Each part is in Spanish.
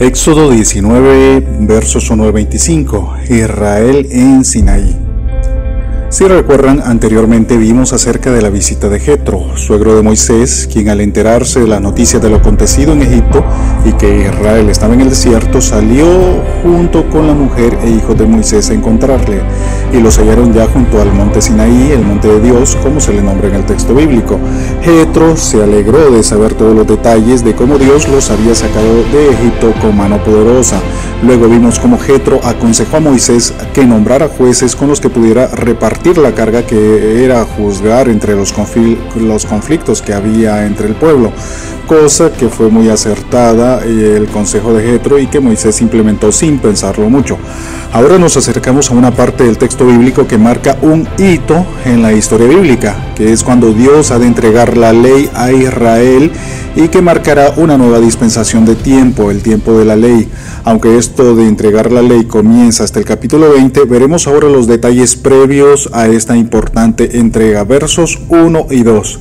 Éxodo 19, versos 1 al 25. Israel en Sinaí. Si recuerdan, anteriormente vimos acerca de la visita de Jetro, suegro de Moisés, quien al enterarse de la noticia de lo acontecido en Egipto y que Israel estaba en el desierto, salió junto con la mujer e hijos de Moisés a encontrarle, y los hallaron ya junto al monte Sinaí, el monte de Dios, como se le nombra en el texto bíblico. Jetro se alegró de saber todos los detalles de cómo Dios los había sacado de Egipto con mano poderosa. Luego vimos cómo Jetro aconsejó a Moisés que nombrara jueces con los que pudiera repartir la carga que era juzgar entre los, conflictos que había entre el pueblo, cosa que fue muy acertada eh, el consejo de Jetro y que Moisés implementó sin pensarlo mucho. Ahora nos acercamos a una parte del texto bíblico que marca un hito en la historia bíblica, que es cuando Dios ha de entregar la ley a Israel y que marcará una nueva dispensación de tiempo, el tiempo de la ley. Aunque esto de entregar la ley comienza hasta el capítulo 20, veremos ahora los detalles previos a esta importante entrega, versos 1 y 2.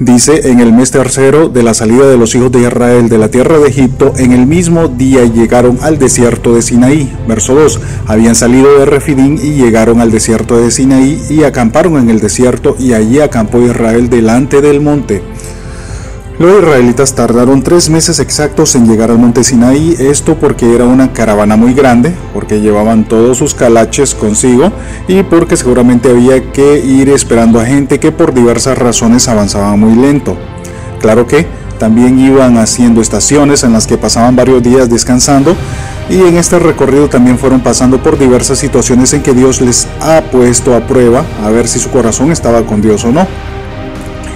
Dice, en el mes tercero de la salida de los hijos de Israel de la tierra de Egipto, en el mismo día llegaron al desierto de Sinaí. Verso 2. Habían salido de Refidín y llegaron al desierto de Sinaí y acamparon en el desierto y allí acampó Israel delante del monte. Los israelitas tardaron tres meses exactos en llegar al monte Sinaí, esto porque era una caravana muy grande, porque llevaban todos sus calaches consigo y porque seguramente había que ir esperando a gente que por diversas razones avanzaba muy lento. Claro que también iban haciendo estaciones en las que pasaban varios días descansando y en este recorrido también fueron pasando por diversas situaciones en que Dios les ha puesto a prueba a ver si su corazón estaba con Dios o no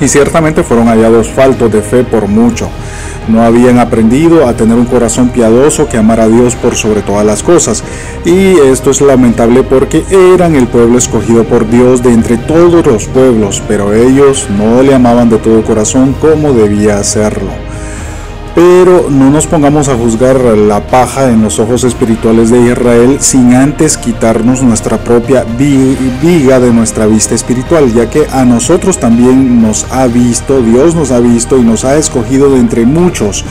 y ciertamente fueron hallados faltos de fe por mucho. No habían aprendido a tener un corazón piadoso que amara a Dios por sobre todas las cosas. Y esto es lamentable porque eran el pueblo escogido por Dios de entre todos los pueblos, pero ellos no le amaban de todo corazón como debía hacerlo pero no nos pongamos a juzgar la paja en los ojos espirituales de Israel sin antes quitarnos nuestra propia viga de nuestra vista espiritual, ya que a nosotros también nos ha visto, Dios nos ha visto y nos ha escogido de entre muchos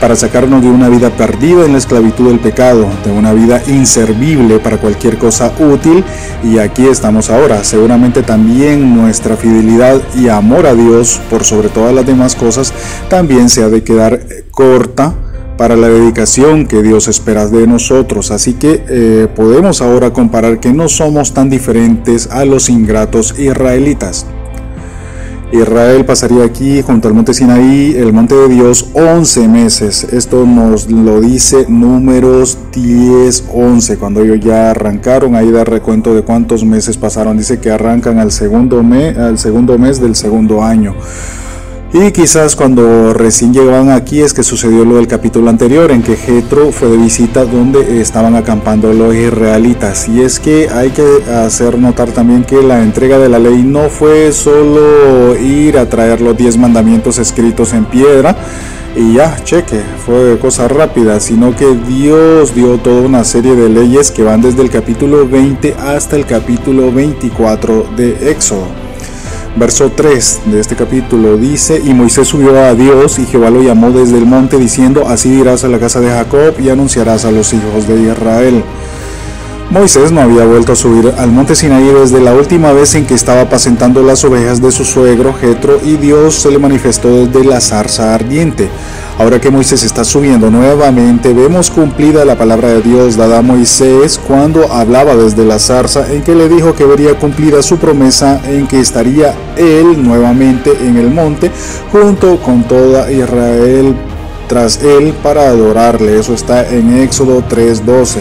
para sacarnos de una vida perdida en la esclavitud del pecado, de una vida inservible para cualquier cosa útil y aquí estamos ahora. Seguramente también nuestra fidelidad y amor a Dios por sobre todas las demás cosas también se ha de quedar corta para la dedicación que Dios espera de nosotros. Así que eh, podemos ahora comparar que no somos tan diferentes a los ingratos israelitas. Israel pasaría aquí junto al monte Sinaí, el monte de Dios, 11 meses. Esto nos lo dice números 10, 11. Cuando ellos ya arrancaron, ahí da recuento de cuántos meses pasaron. Dice que arrancan al segundo, mes, al segundo mes del segundo año. Y quizás cuando recién llegaban aquí es que sucedió lo del capítulo anterior en que Jetro fue de visita donde estaban acampando los israelitas. Y es que hay que hacer notar también que la entrega de la ley no fue solo ir a traer los 10 mandamientos escritos en piedra y ya, cheque, fue cosa rápida, sino que Dios dio toda una serie de leyes que van desde el capítulo 20 hasta el capítulo 24 de Éxodo. Verso 3 de este capítulo dice, y Moisés subió a Dios y Jehová lo llamó desde el monte diciendo, así dirás a la casa de Jacob y anunciarás a los hijos de Israel. Moisés no había vuelto a subir al monte Sinaí desde la última vez en que estaba apacentando las ovejas de su suegro Jetro y Dios se le manifestó desde la zarza ardiente. Ahora que Moisés está subiendo nuevamente, vemos cumplida la palabra de Dios dada a Moisés cuando hablaba desde la zarza en que le dijo que vería cumplida su promesa en que estaría él nuevamente en el monte junto con toda Israel tras él para adorarle. Eso está en Éxodo 3:12.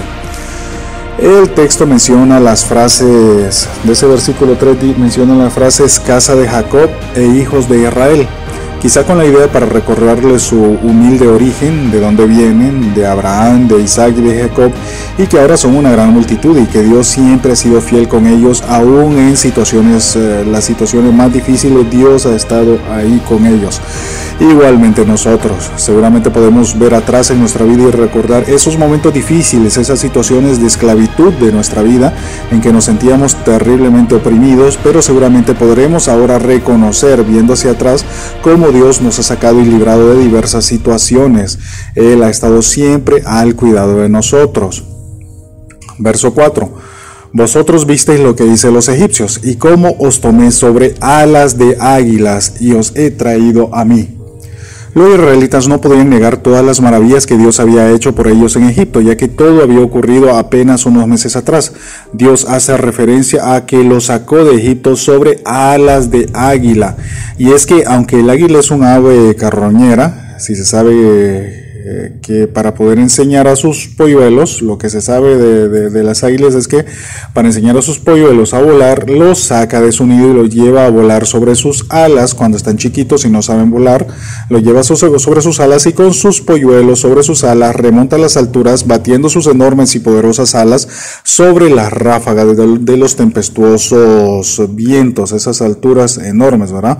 El texto menciona las frases, de ese versículo 3 menciona las frases casa de Jacob e hijos de Israel quizá con la idea para recorrerle su humilde origen, de dónde vienen, de Abraham, de Isaac y de Jacob, y que ahora son una gran multitud y que Dios siempre ha sido fiel con ellos, aún en situaciones, eh, las situaciones más difíciles, Dios ha estado ahí con ellos. Igualmente nosotros, seguramente podemos ver atrás en nuestra vida y recordar esos momentos difíciles, esas situaciones de esclavitud de nuestra vida en que nos sentíamos terriblemente oprimidos, pero seguramente podremos ahora reconocer, viendo hacia atrás, cómo Dios nos ha sacado y librado de diversas situaciones. Él ha estado siempre al cuidado de nosotros. Verso 4. Vosotros visteis lo que hice los egipcios y cómo os tomé sobre alas de águilas y os he traído a mí. Los israelitas no podían negar todas las maravillas que Dios había hecho por ellos en Egipto, ya que todo había ocurrido apenas unos meses atrás. Dios hace referencia a que lo sacó de Egipto sobre alas de águila. Y es que aunque el águila es un ave carroñera, si se sabe que para poder enseñar a sus polluelos, lo que se sabe de, las águilas es que para enseñar a sus polluelos a volar, los saca de su nido y los lleva a volar sobre sus alas cuando están chiquitos y no saben volar, los lleva sobre sus alas y con sus polluelos sobre sus alas remonta a las alturas batiendo sus enormes y poderosas alas sobre las ráfagas de, de los tempestuosos vientos, esas alturas enormes, ¿verdad?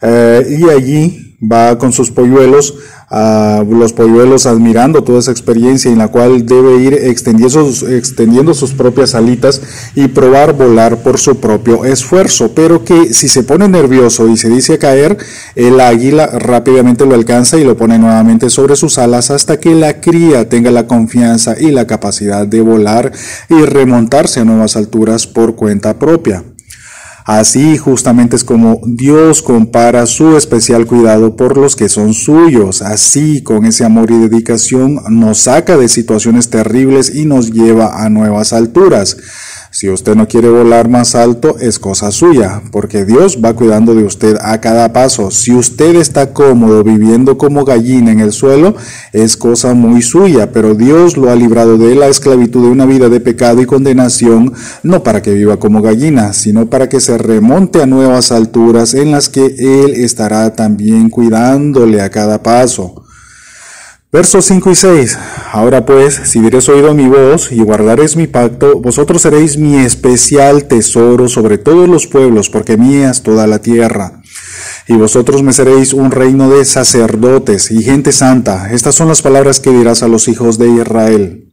Eh, y allí va con sus polluelos, a los polluelos admirando toda esa experiencia en la cual debe ir extendiendo sus, extendiendo sus propias alitas y probar volar por su propio esfuerzo. Pero que si se pone nervioso y se dice a caer, el águila rápidamente lo alcanza y lo pone nuevamente sobre sus alas hasta que la cría tenga la confianza y la capacidad de volar y remontarse a nuevas alturas por cuenta propia. Así justamente es como Dios compara su especial cuidado por los que son suyos. Así, con ese amor y dedicación, nos saca de situaciones terribles y nos lleva a nuevas alturas. Si usted no quiere volar más alto, es cosa suya, porque Dios va cuidando de usted a cada paso. Si usted está cómodo viviendo como gallina en el suelo, es cosa muy suya, pero Dios lo ha librado de la esclavitud de una vida de pecado y condenación, no para que viva como gallina, sino para que se remonte a nuevas alturas en las que Él estará también cuidándole a cada paso. Versos 5 y 6. Ahora pues, si diréis oído mi voz y guardaréis mi pacto, vosotros seréis mi especial tesoro sobre todos los pueblos, porque mía es toda la tierra. Y vosotros me seréis un reino de sacerdotes y gente santa. Estas son las palabras que dirás a los hijos de Israel.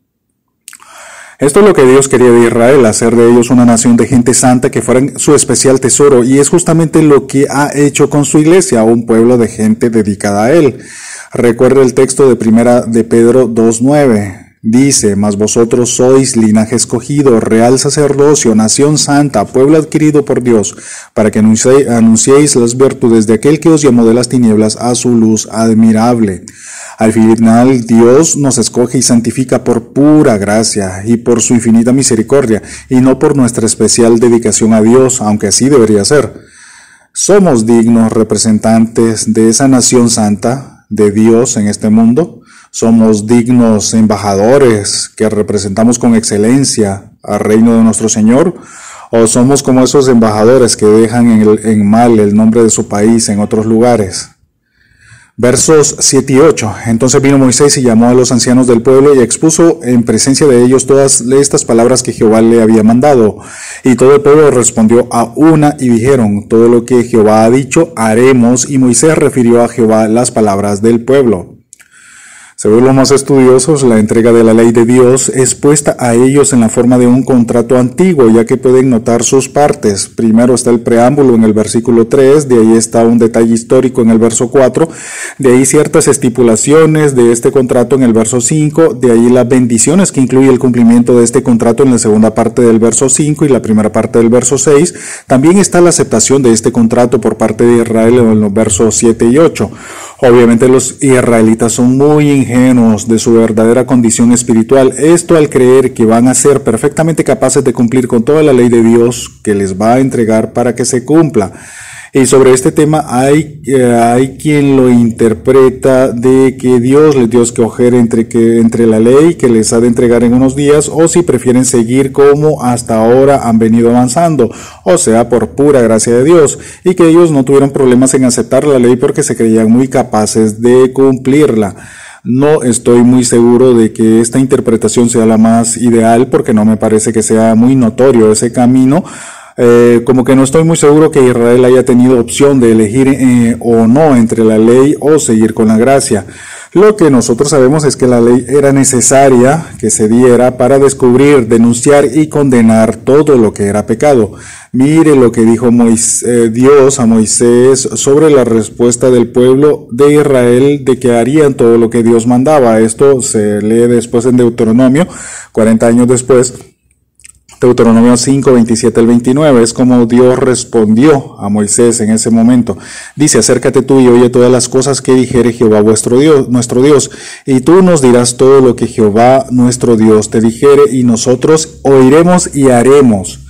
Esto es lo que Dios quería de Israel, hacer de ellos una nación de gente santa que fueran su especial tesoro, y es justamente lo que ha hecho con su iglesia, un pueblo de gente dedicada a Él. Recuerde el texto de primera de Pedro 2.9. Dice, mas vosotros sois linaje escogido, real sacerdocio, nación santa, pueblo adquirido por Dios, para que anunciéis las virtudes de aquel que os llamó de las tinieblas a su luz admirable. Al final, Dios nos escoge y santifica por pura gracia y por su infinita misericordia, y no por nuestra especial dedicación a Dios, aunque así debería ser. Somos dignos representantes de esa nación santa, de Dios en este mundo. Somos dignos embajadores que representamos con excelencia al reino de nuestro Señor. O somos como esos embajadores que dejan en, mal el nombre de su país en otros lugares. Versos 7 y 8. Entonces vino Moisés y llamó a los ancianos del pueblo y expuso en presencia de ellos todas estas palabras que Jehová le había mandado. Y todo el pueblo respondió a una y dijeron, todo lo que Jehová ha dicho haremos. Y Moisés refirió a Jehová las palabras del pueblo. Según los más estudiosos, la entrega de la ley de Dios es puesta a ellos en la forma de un contrato antiguo, ya que pueden notar sus partes. Primero está el preámbulo en el versículo 3, de ahí está un detalle histórico en el verso 4, de ahí ciertas estipulaciones de este contrato en el verso 5, de ahí las bendiciones que incluye el cumplimiento de este contrato en la segunda parte del verso 5 y la primera parte del verso 6. También está la aceptación de este contrato por parte de Israel en los versos 7 y 8. Obviamente los israelitas son muy ingenuos de su verdadera condición espiritual. Esto al creer que van a ser perfectamente capaces de cumplir con toda la ley de Dios que les va a entregar para que se cumpla. Y sobre este tema hay, eh, hay quien lo interpreta de que Dios les dio escoger entre, que, entre la ley que les ha de entregar en unos días o si prefieren seguir como hasta ahora han venido avanzando, o sea, por pura gracia de Dios, y que ellos no tuvieron problemas en aceptar la ley porque se creían muy capaces de cumplirla. No estoy muy seguro de que esta interpretación sea la más ideal porque no me parece que sea muy notorio ese camino eh, como que no estoy muy seguro que Israel haya tenido opción de elegir eh, o no entre la ley o seguir con la gracia. Lo que nosotros sabemos es que la ley era necesaria que se diera para descubrir, denunciar y condenar todo lo que era pecado. Mire lo que dijo eh, Dios a Moisés sobre la respuesta del pueblo de Israel de que harían todo lo que Dios mandaba. Esto se lee después en Deuteronomio, 40 años después. Deuteronomio 5, 27 al 29, es como Dios respondió a Moisés en ese momento. Dice, acércate tú y oye todas las cosas que dijere Jehová vuestro Dios, nuestro Dios, y tú nos dirás todo lo que Jehová nuestro Dios te dijere, y nosotros oiremos y haremos.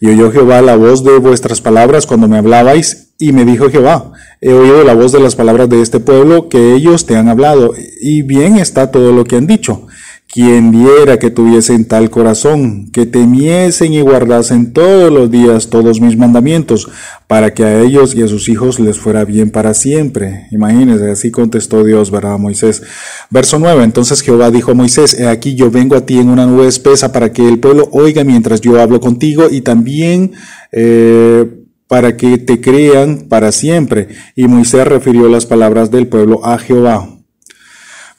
Y oyó Jehová la voz de vuestras palabras cuando me hablabais, y me dijo Jehová, he oído la voz de las palabras de este pueblo que ellos te han hablado, y bien está todo lo que han dicho. Quien diera que tuviesen tal corazón, que temiesen y guardasen todos los días todos mis mandamientos, para que a ellos y a sus hijos les fuera bien para siempre. Imagínense, así contestó Dios, ¿verdad, Moisés? Verso 9, entonces Jehová dijo a Moisés, he aquí yo vengo a ti en una nube espesa para que el pueblo oiga mientras yo hablo contigo y también... Eh, para que te crean para siempre. Y Moisés refirió las palabras del pueblo a Jehová.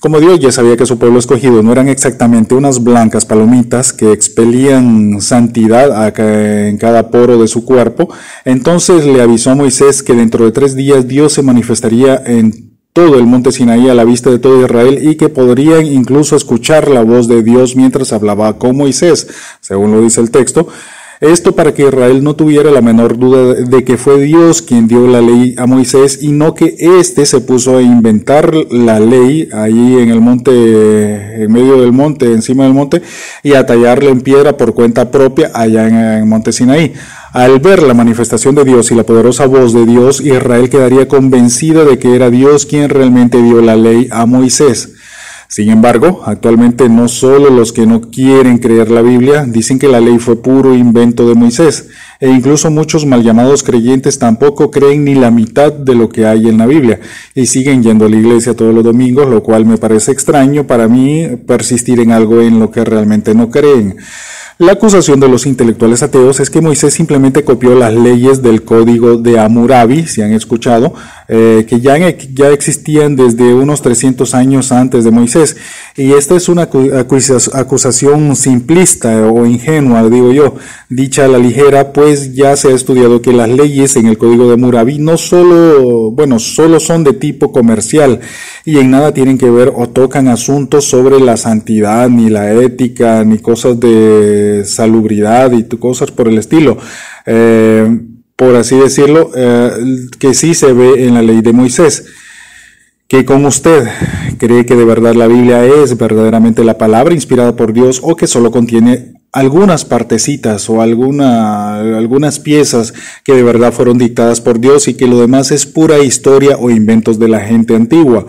Como Dios ya sabía que su pueblo escogido no eran exactamente unas blancas palomitas que expelían santidad en cada poro de su cuerpo, entonces le avisó a Moisés que dentro de tres días Dios se manifestaría en todo el monte Sinaí a la vista de todo Israel y que podrían incluso escuchar la voz de Dios mientras hablaba con Moisés, según lo dice el texto. Esto para que Israel no tuviera la menor duda de que fue Dios quien dio la ley a Moisés y no que éste se puso a inventar la ley ahí en el monte, en medio del monte, encima del monte, y a tallarle en piedra por cuenta propia allá en el monte Sinaí. Al ver la manifestación de Dios y la poderosa voz de Dios, Israel quedaría convencido de que era Dios quien realmente dio la ley a Moisés. Sin embargo, actualmente no solo los que no quieren creer la Biblia dicen que la ley fue puro invento de Moisés, e incluso muchos mal llamados creyentes tampoco creen ni la mitad de lo que hay en la Biblia y siguen yendo a la iglesia todos los domingos, lo cual me parece extraño para mí persistir en algo en lo que realmente no creen. La acusación de los intelectuales ateos es que Moisés simplemente copió las leyes del código de Hammurabi, si han escuchado, eh, que ya, ya existían desde unos 300 años antes de Moisés. Y esta es una acusación simplista o ingenua, digo yo, dicha a la ligera, pues ya se ha estudiado que las leyes en el código de Hammurabi no solo, bueno, solo son de tipo comercial y en nada tienen que ver o tocan asuntos sobre la santidad, ni la ética, ni cosas de salubridad y cosas por el estilo. Eh, por así decirlo, eh, que sí se ve en la ley de Moisés. Que como usted cree que de verdad la Biblia es verdaderamente la palabra inspirada por Dios o que solo contiene algunas partecitas o alguna, algunas piezas que de verdad fueron dictadas por Dios y que lo demás es pura historia o inventos de la gente antigua.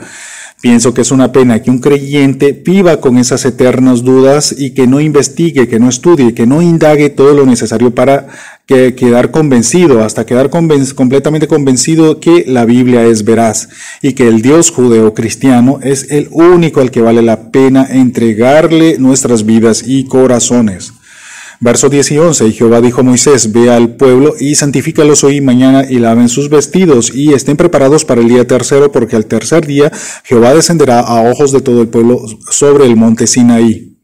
Pienso que es una pena que un creyente viva con esas eternas dudas y que no investigue, que no estudie, que no indague todo lo necesario para que quedar convencido, hasta quedar completamente convencido que la Biblia es veraz y que el Dios judeo-cristiano es el único al que vale la pena entregarle nuestras vidas y corazones. Verso 10 y 11, y Jehová dijo a Moisés, ve al pueblo y santifícalos hoy y mañana y laven sus vestidos y estén preparados para el día tercero, porque al tercer día Jehová descenderá a ojos de todo el pueblo sobre el monte Sinaí.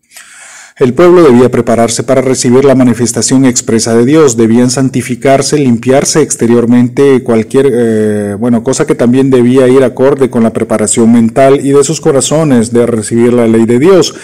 El pueblo debía prepararse para recibir la manifestación expresa de Dios, debían santificarse, limpiarse exteriormente, cualquier, eh, bueno, cosa que también debía ir acorde con la preparación mental y de sus corazones de recibir la ley de Dios,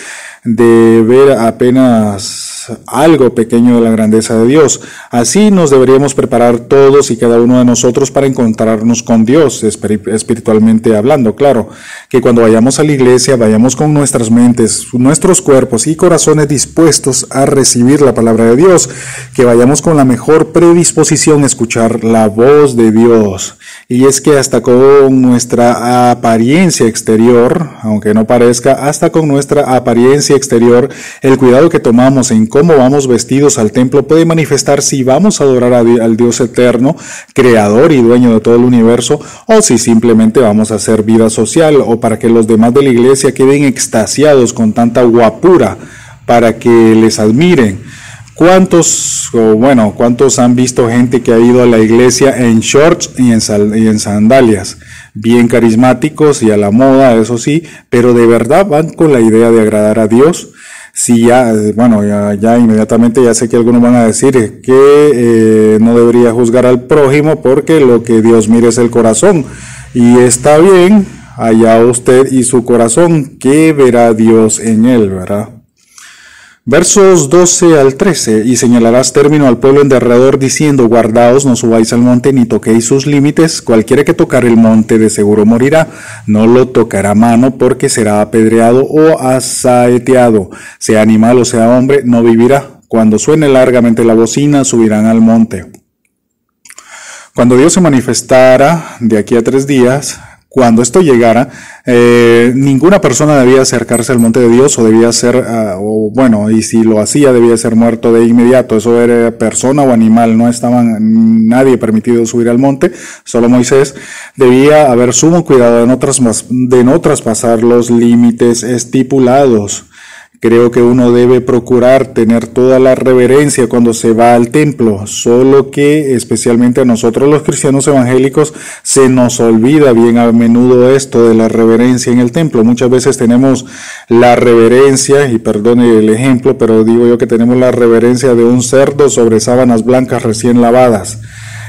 de ver apenas algo pequeño de la grandeza de Dios. Así nos deberíamos preparar todos y cada uno de nosotros para encontrarnos con Dios, espiritualmente hablando, claro. Que cuando vayamos a la iglesia vayamos con nuestras mentes, nuestros cuerpos y corazones dispuestos a recibir la palabra de Dios. Que vayamos con la mejor predisposición a escuchar la voz de Dios. Y es que hasta con nuestra apariencia exterior, aunque no parezca, hasta con nuestra apariencia exterior, el cuidado que tomamos en cómo vamos vestidos al templo puede manifestar si vamos a adorar al Dios eterno, creador y dueño de todo el universo, o si simplemente vamos a hacer vida social o para que los demás de la iglesia queden extasiados con tanta guapura para que les admiren. ¿Cuántos, o bueno, cuántos han visto gente que ha ido a la iglesia en shorts y en, y en sandalias? Bien carismáticos y a la moda, eso sí, pero de verdad van con la idea de agradar a Dios si ya, bueno, ya, inmediatamente ya sé que algunos van a decir que eh, no debería juzgar al prójimo porque lo que Dios mire es el corazón. Y está bien, allá usted y su corazón, que verá Dios en él, ¿verdad? Versos 12 al 13, y señalarás término al pueblo en derredor diciendo, guardaos, no subáis al monte ni toquéis sus límites, cualquiera que tocar el monte de seguro morirá, no lo tocará mano porque será apedreado o asaeteado, sea animal o sea hombre, no vivirá. Cuando suene largamente la bocina, subirán al monte. Cuando Dios se manifestara de aquí a tres días, cuando esto llegara, eh, ninguna persona debía acercarse al monte de Dios o debía ser, ah, o bueno, y si lo hacía debía ser muerto de inmediato. Eso era persona o animal, no estaban nadie permitido subir al monte, solo Moisés. Debía haber sumo cuidado de no, de no traspasar los límites estipulados. Creo que uno debe procurar tener toda la reverencia cuando se va al templo, solo que especialmente a nosotros los cristianos evangélicos se nos olvida bien a menudo esto de la reverencia en el templo. Muchas veces tenemos la reverencia, y perdone el ejemplo, pero digo yo que tenemos la reverencia de un cerdo sobre sábanas blancas recién lavadas.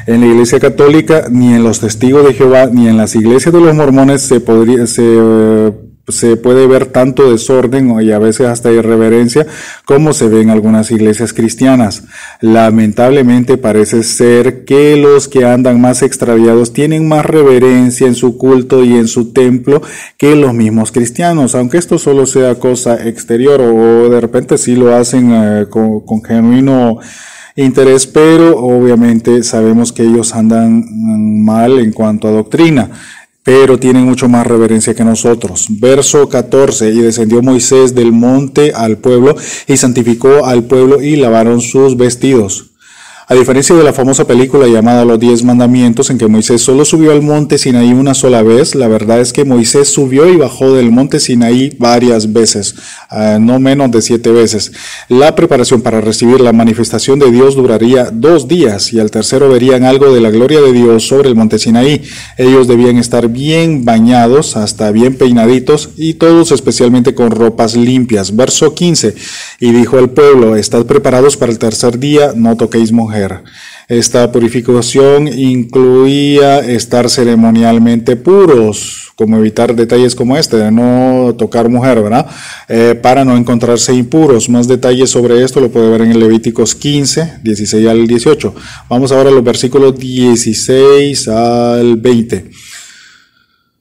En la Iglesia Católica, ni en los testigos de Jehová, ni en las iglesias de los mormones se podría, se, eh, se puede ver tanto desorden y a veces hasta irreverencia como se ve en algunas iglesias cristianas. Lamentablemente parece ser que los que andan más extraviados tienen más reverencia en su culto y en su templo que los mismos cristianos, aunque esto solo sea cosa exterior o de repente sí lo hacen eh, con, con genuino interés, pero obviamente sabemos que ellos andan mal en cuanto a doctrina pero tienen mucho más reverencia que nosotros. Verso 14, y descendió Moisés del monte al pueblo y santificó al pueblo y lavaron sus vestidos. A diferencia de la famosa película llamada Los Diez Mandamientos, en que Moisés solo subió al monte Sinaí una sola vez, la verdad es que Moisés subió y bajó del monte Sinaí varias veces, ah, no menos de siete veces. La preparación para recibir la manifestación de Dios duraría dos días y al tercero verían algo de la gloria de Dios sobre el monte Sinaí. Ellos debían estar bien bañados, hasta bien peinaditos y todos especialmente con ropas limpias. Verso 15. Y dijo al pueblo, estad preparados para el tercer día, no toquéis esta purificación incluía estar ceremonialmente puros, como evitar detalles como este, de no tocar mujer, ¿verdad? Eh, para no encontrarse impuros. Más detalles sobre esto lo puede ver en Levíticos 15, 16 al 18. Vamos ahora a los versículos 16 al 20.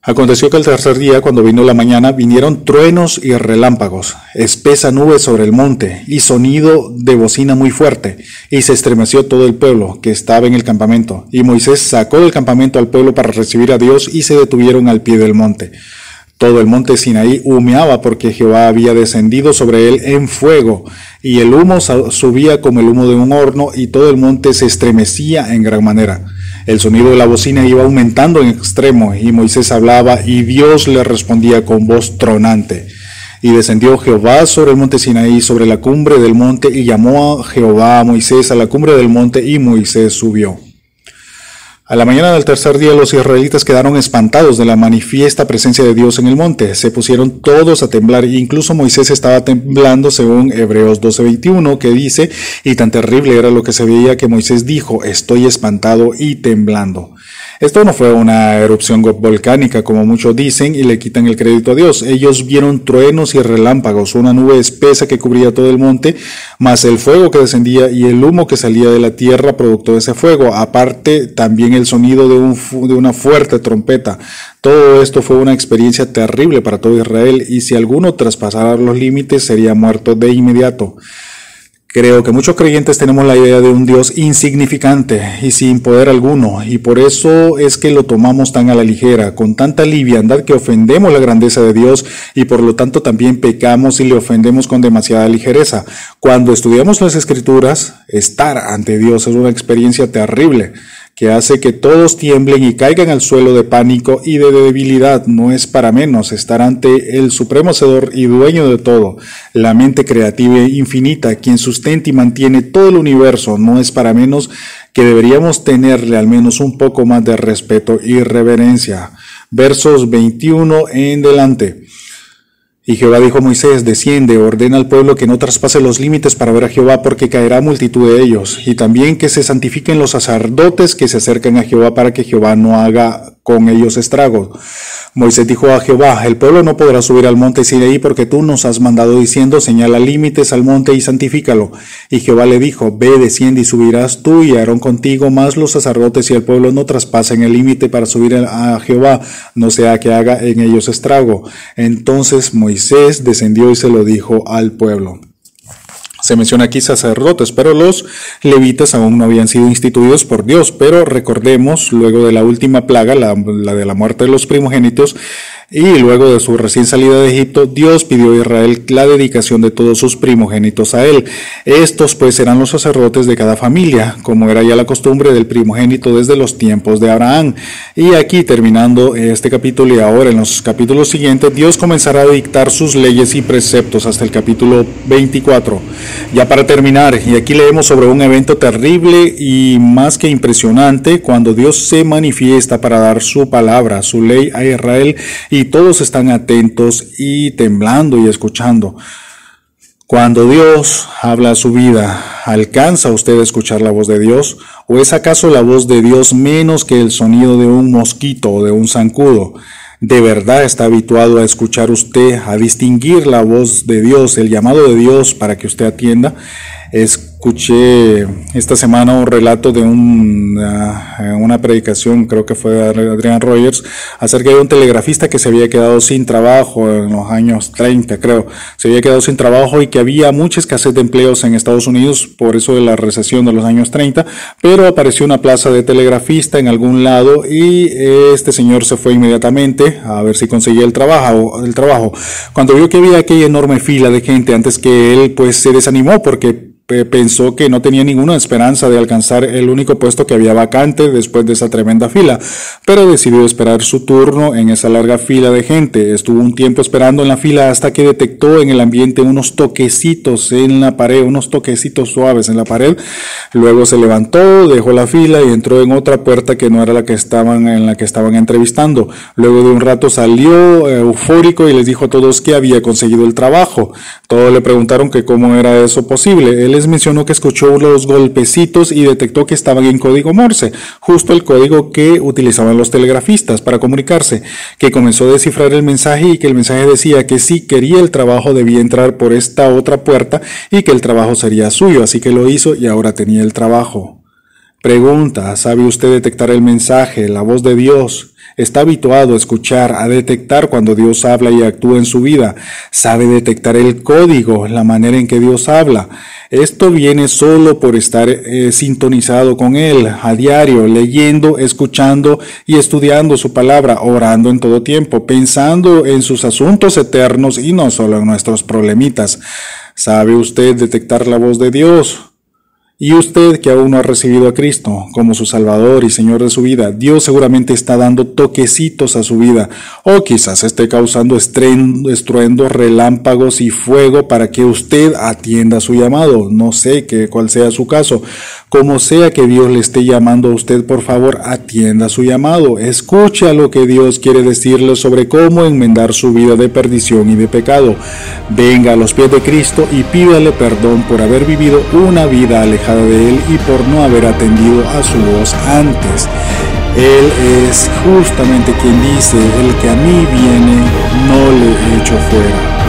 Aconteció que el tercer día, cuando vino la mañana, vinieron truenos y relámpagos, espesa nube sobre el monte, y sonido de bocina muy fuerte, y se estremeció todo el pueblo que estaba en el campamento. Y Moisés sacó del campamento al pueblo para recibir a Dios, y se detuvieron al pie del monte. Todo el monte Sinaí humeaba porque Jehová había descendido sobre él en fuego, y el humo subía como el humo de un horno, y todo el monte se estremecía en gran manera. El sonido de la bocina iba aumentando en extremo y Moisés hablaba y Dios le respondía con voz tronante. Y descendió Jehová sobre el monte Sinaí, sobre la cumbre del monte, y llamó a Jehová a Moisés a la cumbre del monte, y Moisés subió. A la mañana del tercer día los israelitas quedaron espantados de la manifiesta presencia de Dios en el monte. Se pusieron todos a temblar e incluso Moisés estaba temblando según Hebreos 12:21 que dice, y tan terrible era lo que se veía que Moisés dijo, estoy espantado y temblando. Esto no fue una erupción volcánica como muchos dicen y le quitan el crédito a Dios. Ellos vieron truenos y relámpagos, una nube espesa que cubría todo el monte, más el fuego que descendía y el humo que salía de la tierra producto de ese fuego. Aparte también el sonido de, de una fuerte trompeta. Todo esto fue una experiencia terrible para todo Israel y si alguno traspasara los límites sería muerto de inmediato. Creo que muchos creyentes tenemos la idea de un Dios insignificante y sin poder alguno, y por eso es que lo tomamos tan a la ligera, con tanta liviandad que ofendemos la grandeza de Dios y por lo tanto también pecamos y le ofendemos con demasiada ligereza. Cuando estudiamos las escrituras, estar ante Dios es una experiencia terrible que hace que todos tiemblen y caigan al suelo de pánico y de debilidad. No es para menos estar ante el supremo Hacedor y dueño de todo, la mente creativa e infinita, quien sustenta y mantiene todo el universo. No es para menos que deberíamos tenerle al menos un poco más de respeto y reverencia. Versos 21 en delante. Y Jehová dijo a Moisés, desciende, ordena al pueblo que no traspase los límites para ver a Jehová, porque caerá multitud de ellos, y también que se santifiquen los sacerdotes que se acercan a Jehová para que Jehová no haga con ellos estragos. Moisés dijo a Jehová, el pueblo no podrá subir al monte Sinaí porque tú nos has mandado diciendo, señala límites al monte y santifícalo. Y Jehová le dijo, ve, desciende y subirás tú y Aarón contigo, más los sacerdotes y el pueblo no traspasen el límite para subir a Jehová, no sea que haga en ellos estrago. Entonces Moisés descendió y se lo dijo al pueblo. Se menciona aquí sacerdotes, pero los levitas aún no habían sido instituidos por Dios. Pero recordemos, luego de la última plaga, la, la de la muerte de los primogénitos, y luego de su recién salida de Egipto, Dios pidió a Israel la dedicación de todos sus primogénitos a él. Estos pues eran los sacerdotes de cada familia, como era ya la costumbre del primogénito desde los tiempos de Abraham. Y aquí terminando este capítulo y ahora en los capítulos siguientes, Dios comenzará a dictar sus leyes y preceptos hasta el capítulo 24. Ya para terminar, y aquí leemos sobre un evento terrible y más que impresionante, cuando Dios se manifiesta para dar su palabra, su ley a Israel y todos están atentos y temblando y escuchando. Cuando Dios habla a su vida, ¿alcanza usted a escuchar la voz de Dios? ¿O es acaso la voz de Dios menos que el sonido de un mosquito o de un zancudo? ¿De verdad está habituado a escuchar usted, a distinguir la voz de Dios, el llamado de Dios para que usted atienda? Escuché esta semana un relato de una, una predicación, creo que fue de Adrian Rogers, acerca de un telegrafista que se había quedado sin trabajo en los años 30, creo. Se había quedado sin trabajo y que había mucha escasez de empleos en Estados Unidos, por eso de la recesión de los años 30, pero apareció una plaza de telegrafista en algún lado y este señor se fue inmediatamente a ver si conseguía el trabajo. El trabajo. Cuando vio que había aquella enorme fila de gente antes que él, pues se desanimó porque pensó que no tenía ninguna esperanza de alcanzar el único puesto que había vacante después de esa tremenda fila, pero decidió esperar su turno en esa larga fila de gente. Estuvo un tiempo esperando en la fila hasta que detectó en el ambiente unos toquecitos en la pared, unos toquecitos suaves en la pared. Luego se levantó, dejó la fila y entró en otra puerta que no era la que estaban en la que estaban entrevistando. Luego de un rato salió eh, eufórico y les dijo a todos que había conseguido el trabajo. Todos le preguntaron que cómo era eso posible. Él mencionó que escuchó los golpecitos y detectó que estaban en código Morse, justo el código que utilizaban los telegrafistas para comunicarse, que comenzó a descifrar el mensaje y que el mensaje decía que si quería el trabajo debía entrar por esta otra puerta y que el trabajo sería suyo, así que lo hizo y ahora tenía el trabajo. Pregunta, ¿sabe usted detectar el mensaje, la voz de Dios? Está habituado a escuchar, a detectar cuando Dios habla y actúa en su vida. Sabe detectar el código, la manera en que Dios habla. Esto viene solo por estar eh, sintonizado con Él a diario, leyendo, escuchando y estudiando su palabra, orando en todo tiempo, pensando en sus asuntos eternos y no solo en nuestros problemitas. ¿Sabe usted detectar la voz de Dios? Y usted que aún no ha recibido a Cristo como su Salvador y Señor de su vida, Dios seguramente está dando toquecitos a su vida o quizás esté causando estruendo, relámpagos y fuego para que usted atienda su llamado. No sé qué, cuál sea su caso. Como sea que Dios le esté llamando a usted, por favor, atienda su llamado. Escuche lo que Dios quiere decirle sobre cómo enmendar su vida de perdición y de pecado. Venga a los pies de Cristo y pídale perdón por haber vivido una vida alejada de Él y por no haber atendido a su voz antes. Él es justamente quien dice, el que a mí viene, no le echo fuera.